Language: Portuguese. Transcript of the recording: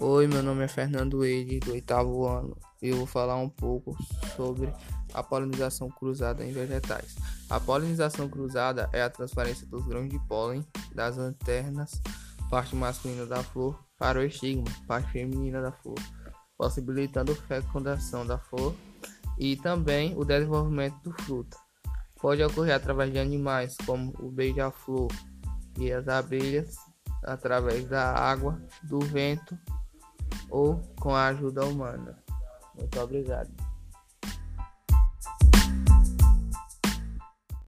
Oi, meu nome é Fernando Eide, do oitavo ano. e Eu vou falar um pouco sobre a polinização cruzada em vegetais. A polinização cruzada é a transferência dos grãos de pólen das anternas, parte masculina da flor, para o estigma, parte feminina da flor, possibilitando a fecundação da flor e também o desenvolvimento do fruto. Pode ocorrer através de animais como o beija-flor e as abelhas, através da água, do vento ou com a ajuda humana. Muito obrigado.